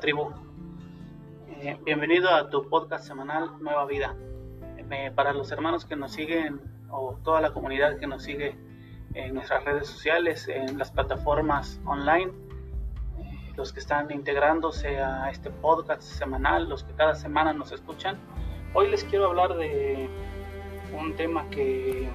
tribu. Eh, bienvenido a tu podcast semanal Nueva Vida. Eh, para los hermanos que nos siguen o toda la comunidad que nos sigue en nuestras redes sociales, en las plataformas online, eh, los que están integrándose a este podcast semanal, los que cada semana nos escuchan, hoy les quiero hablar de un tema que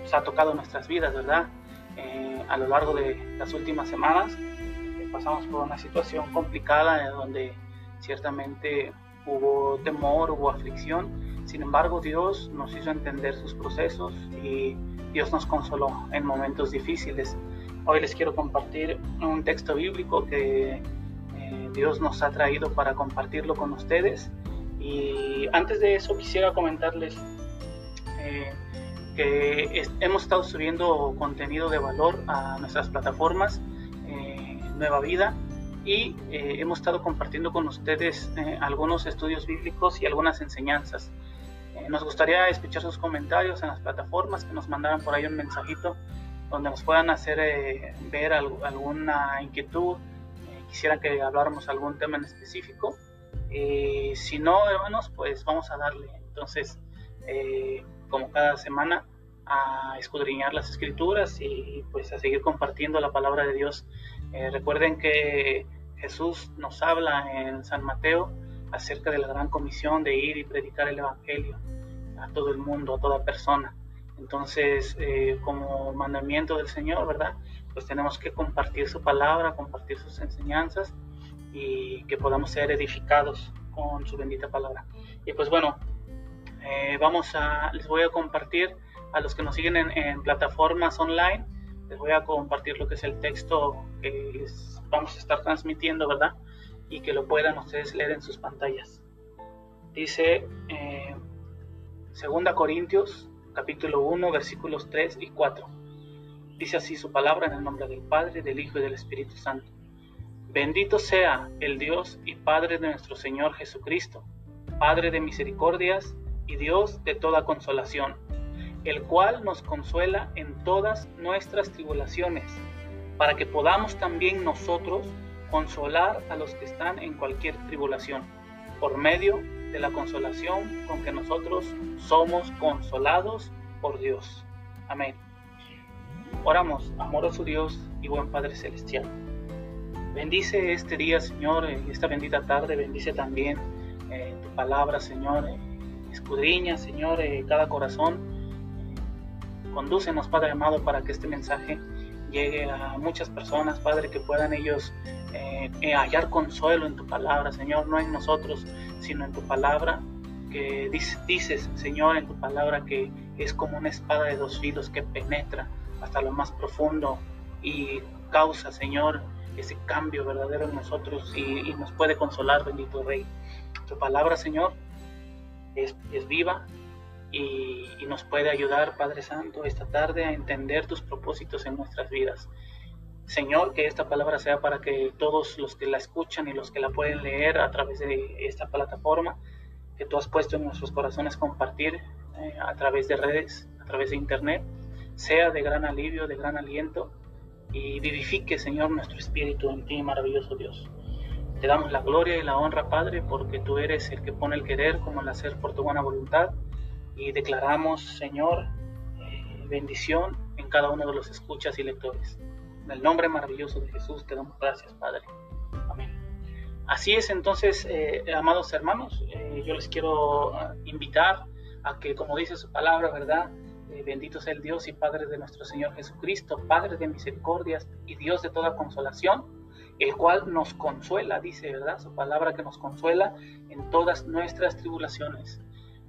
pues, ha tocado nuestras vidas, ¿verdad? a lo largo de las últimas semanas pasamos por una situación complicada en donde ciertamente hubo temor, hubo aflicción. Sin embargo, Dios nos hizo entender sus procesos y Dios nos consoló en momentos difíciles. Hoy les quiero compartir un texto bíblico que eh, Dios nos ha traído para compartirlo con ustedes. Y antes de eso quisiera comentarles eh, que hemos estado subiendo contenido de valor a nuestras plataformas Nueva Vida y eh, hemos estado compartiendo con ustedes eh, algunos estudios bíblicos y algunas enseñanzas. Eh, nos gustaría escuchar sus comentarios en las plataformas, que nos mandaran por ahí un mensajito donde nos puedan hacer ver alguna inquietud, quisieran que habláramos algún tema en específico. si no, hermanos, pues vamos a darle. Entonces, como cada semana, a escudriñar las escrituras y pues a seguir compartiendo la palabra de Dios eh, recuerden que Jesús nos habla en San Mateo acerca de la gran comisión de ir y predicar el Evangelio a todo el mundo, a toda persona. Entonces, eh, como mandamiento del Señor, ¿verdad? Pues tenemos que compartir su palabra, compartir sus enseñanzas y que podamos ser edificados con su bendita palabra. Y pues bueno, eh, vamos a, les voy a compartir a los que nos siguen en plataformas online les voy a compartir lo que es el texto que vamos a estar transmitiendo, ¿verdad? Y que lo puedan ustedes leer en sus pantallas. Dice eh, 2 Corintios capítulo 1 versículos 3 y 4. Dice así su palabra en el nombre del Padre, del Hijo y del Espíritu Santo. Bendito sea el Dios y Padre de nuestro Señor Jesucristo, Padre de misericordias y Dios de toda consolación el cual nos consuela en todas nuestras tribulaciones, para que podamos también nosotros consolar a los que están en cualquier tribulación, por medio de la consolación con que nosotros somos consolados por Dios. Amén. Oramos, amoroso Dios y buen Padre Celestial. Bendice este día, Señor, esta bendita tarde, bendice también eh, tu palabra, Señor. Eh, escudriña, Señor, eh, cada corazón Condúcenos, Padre amado, para que este mensaje llegue a muchas personas, Padre, que puedan ellos eh, eh, hallar consuelo en tu palabra, Señor, no en nosotros, sino en tu palabra, que dices, Señor, en tu palabra que es como una espada de dos filos que penetra hasta lo más profundo y causa, Señor, ese cambio verdadero en nosotros y, nos puede consolar, bendito Rey. Tu palabra, Señor, es, es viva, y, nos puede ayudar, Padre Santo, esta tarde a entender tus propósitos en nuestras vidas. Señor, que esta palabra sea para que todos los que la escuchan y los que la pueden leer a través de esta plataforma que tú has puesto en nuestros corazones compartir eh, a través de redes, a través de internet, sea de gran alivio, de gran aliento y vivifique, Señor, nuestro espíritu en ti, maravilloso Dios. Te damos la gloria y la honra, Padre, porque tú eres el que pone el querer como el hacer por tu buena voluntad y declaramos, Señor, eh, bendición en cada uno de los escuchas y lectores. En el nombre maravilloso de Jesús te damos gracias, Padre. Amén. Así es entonces, eh, amados hermanos, eh, yo les quiero invitar a que, como dice su palabra, ¿verdad? bendito sea el Dios y Padre de nuestro Señor Jesucristo, Padre de misericordias y Dios de toda consolación, el cual nos consuela, dice, ¿verdad? Su palabra que nos consuela en todas nuestras tribulaciones.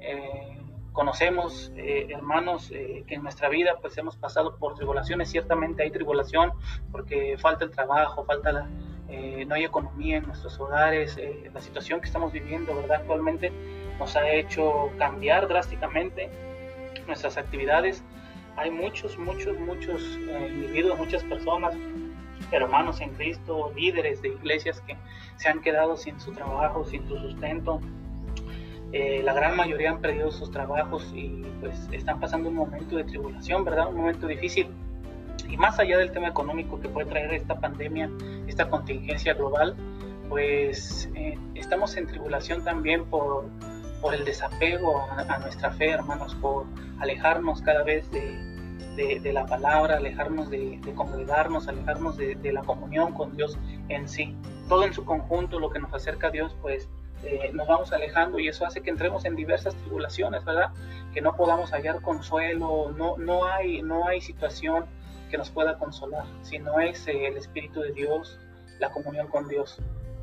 Eh, conocemos, eh, hermanos, eh, que en nuestra vida pues hemos pasado por tribulaciones, ciertamente hay tribulación porque falta el trabajo, falta la, eh, no hay economía en nuestros hogares, la situación que estamos viviendo, ¿verdad? Actualmente nos ha hecho cambiar drásticamente nuestras actividades. Hay muchos, muchos, muchos individuos, muchas personas, hermanos en Cristo, líderes de iglesias que se han quedado sin su trabajo, sin su sustento, eh, la gran mayoría han perdido sus trabajos y pues están pasando un momento de tribulación, ¿verdad? Un momento difícil. Y más allá del tema económico que puede traer esta pandemia, esta contingencia global, pues eh, estamos en tribulación también por, por el desapego a, nuestra fe, hermanos, por alejarnos cada vez de, de, la palabra, alejarnos de, congregarnos, alejarnos de, la comunión con Dios en sí. Todo en su conjunto, lo que nos acerca a Dios, pues eh, nos vamos alejando y eso hace que entremos en diversas tribulaciones, ¿verdad? Que no podamos hallar consuelo, no, no, hay, no hay situación que nos pueda consolar, si no es eh, el Espíritu de Dios, la comunión con Dios.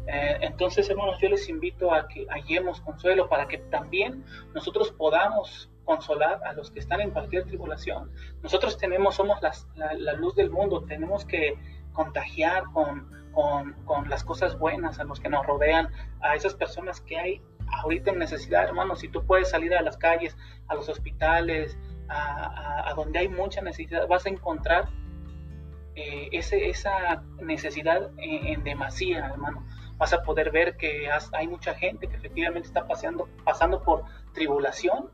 Eh, entonces, hermanos, yo les invito a que hallemos consuelo para que también nosotros podamos consolar a los que están en cualquier tribulación. Nosotros tenemos, somos la, luz del mundo, tenemos que contagiar con, con, las cosas buenas a los que nos rodean, a esas personas que hay ahorita en necesidad, hermanos. Si tú puedes salir a las calles, a los hospitales, a, donde hay mucha necesidad, vas a encontrar eh, ese, esa necesidad en, en demasía, hermano vas a poder ver que hay mucha gente que efectivamente está pasando, pasando por tribulación,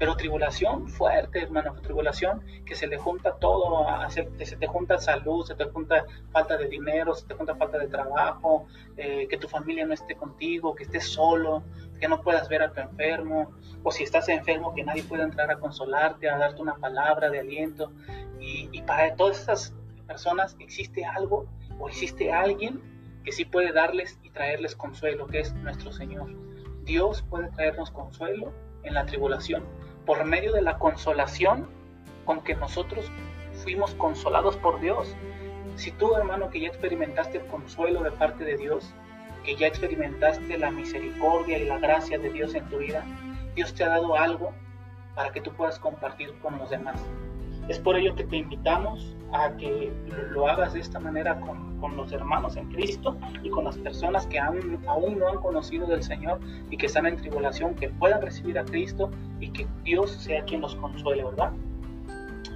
pero tribulación fuerte, hermano, tribulación que se le junta todo, se, te junta salud, se te junta falta de dinero, se te junta falta de trabajo, eh, que tu familia no esté contigo, que estés solo, que no puedas ver a tu enfermo, o si estás enfermo, que nadie pueda entrar a consolarte, a darte una palabra de aliento. Y, y para todas esas personas existe algo o existe alguien que sí puede darles y traerles consuelo, que es nuestro Señor. Dios puede traernos consuelo en la tribulación por medio de la consolación con que nosotros fuimos consolados por Dios. Si tú, hermano, que ya experimentaste el consuelo de parte de Dios, que ya experimentaste la misericordia y la gracia de Dios en tu vida, Dios te ha dado algo para que tú puedas compartir con los demás. Es por ello que te invitamos a que lo hagas de esta manera con, con los hermanos en Cristo y con las personas que aún, aún no han conocido del Señor y que están en tribulación, que puedan recibir a Cristo y que Dios sea quien los consuele, ¿verdad?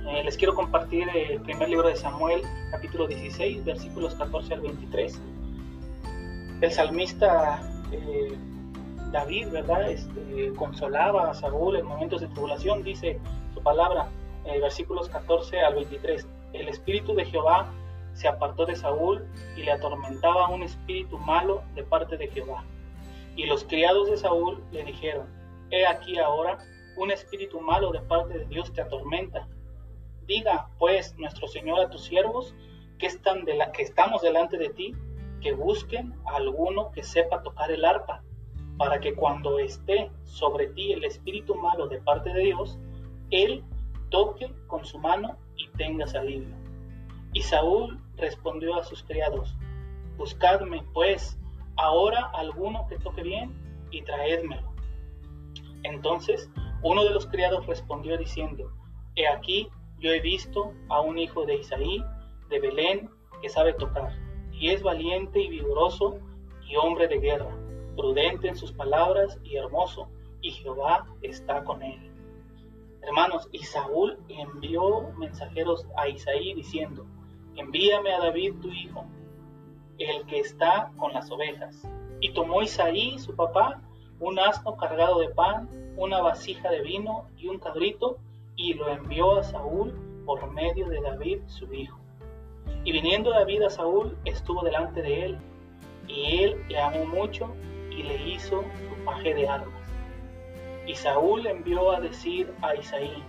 Eh, les quiero compartir el primer libro de Samuel, capítulo 16, versículos 14 al 23. El salmista eh, David, ¿verdad? Este, consolaba a Saúl en momentos de tribulación, dice su palabra, versículos 14 al 23. El espíritu de Jehová se apartó de Saúl y le atormentaba un espíritu malo de parte de Jehová. Y los criados de Saúl le dijeron, He aquí ahora un espíritu malo de parte de Dios te atormenta. Diga, pues, nuestro Señor a tus siervos, que, están de que estamos delante de ti, que busquen a alguno que sepa tocar el arpa, para que cuando esté sobre ti el espíritu malo de parte de Dios, él toque con su mano y tengas alivio. Y Saúl respondió a sus criados, Buscadme, pues, ahora alguno que toque bien y traédmelo. Entonces uno de los criados respondió diciendo, He aquí, yo he visto a un hijo de Isaí, de Belén, que sabe tocar, y es valiente y vigoroso y hombre de guerra, prudente en sus palabras y hermoso, y Jehová está con él. Hermanos, y Saúl envió mensajeros a Isaí diciendo, envíame a David tu hijo, el que está con las ovejas. Y tomó Isaí, su papá, un asno cargado de pan, una vasija de vino y un cabrito, y lo envió a Saúl por medio de David, su hijo. Y viniendo David a Saúl, estuvo delante de él, y él le amó mucho y le hizo su paje de armas. Y Saúl envió a decir a Isaí,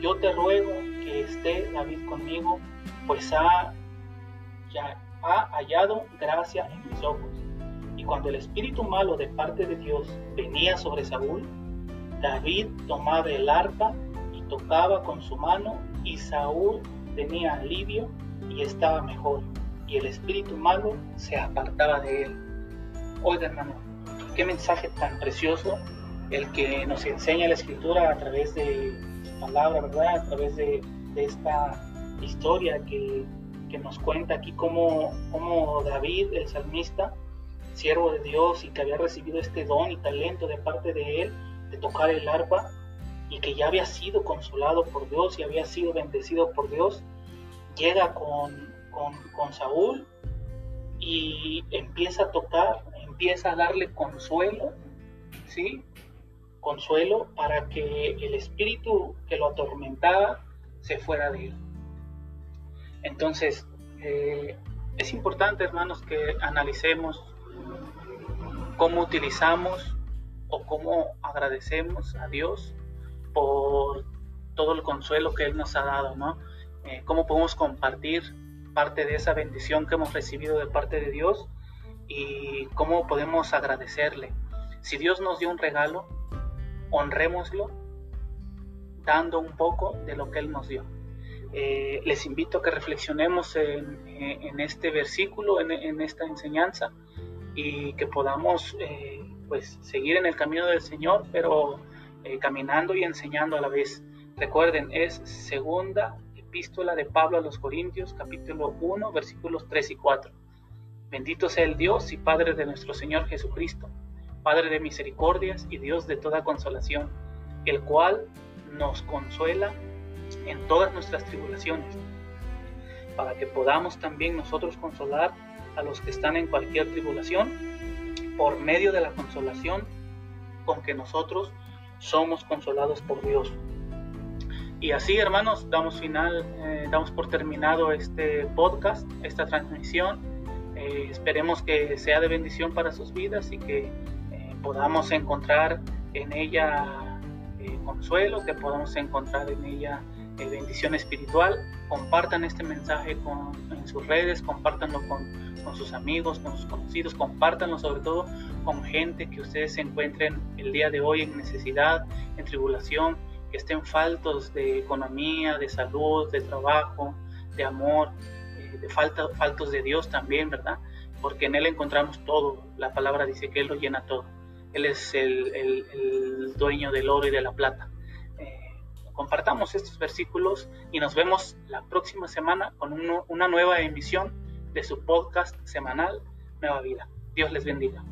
yo te ruego que esté David conmigo, pues ha, ya, ha hallado gracia en mis ojos. Y cuando el espíritu malo de parte de Dios venía sobre Saúl, David tomaba el arpa y tocaba con su mano, y Saúl tenía alivio y estaba mejor, y el espíritu malo se apartaba de él. Oiga, hermano, qué mensaje tan precioso el que nos enseña la escritura a través de su palabra, ¿verdad? A través de, esta historia que, nos cuenta aquí cómo, cómo, David, el salmista, siervo de Dios y que había recibido este don y talento de parte de él de tocar el arpa y que ya había sido consolado por Dios y había sido bendecido por Dios, llega con, con Saúl y empieza a tocar, empieza a darle consuelo, ¿sí? Consuelo para que el espíritu que lo atormentaba se fuera de él. Entonces, eh, es importante, hermanos, que analicemos cómo utilizamos o cómo agradecemos a Dios por todo el consuelo que Él nos ha dado, ¿no? Eh, cómo podemos compartir parte de esa bendición que hemos recibido de parte de Dios y cómo podemos agradecerle. Si Dios nos dio un regalo, honrémoslo dando un poco de lo que Él nos dio. Eh, les invito a que reflexionemos en, este versículo, en, esta enseñanza y que podamos eh, pues seguir en el camino del Señor, pero eh, caminando y enseñando a la vez. Recuerden, es segunda epístola de Pablo a los Corintios, capítulo 1, versículos 3 y 4. Bendito sea el Dios y Padre de nuestro Señor Jesucristo, Padre de misericordias y Dios de toda consolación, el cual nos consuela en todas nuestras tribulaciones, para que podamos también nosotros consolar a los que están en cualquier tribulación, por medio de la consolación con que nosotros somos consolados por Dios. Y así, hermanos, damos final, eh, damos por terminado este podcast, esta transmisión. Eh, esperemos que sea de bendición para sus vidas y que podamos encontrar en ella consuelo, que podamos encontrar en ella bendición espiritual. Compartan este mensaje con, en sus redes, compártanlo con, con sus amigos, con sus conocidos, compártanlo sobre todo con gente que ustedes se encuentren el día de hoy en necesidad, en tribulación, que estén faltos de economía, de salud, de trabajo, de amor, eh, de falta, faltos de Dios también, ¿verdad? Porque en Él encontramos todo. La palabra dice que Él lo llena todo. Él es el, dueño del oro y de la plata. Eh, compartamos estos versículos y nos vemos la próxima semana con una nueva emisión de su podcast semanal Nueva Vida. Dios les bendiga.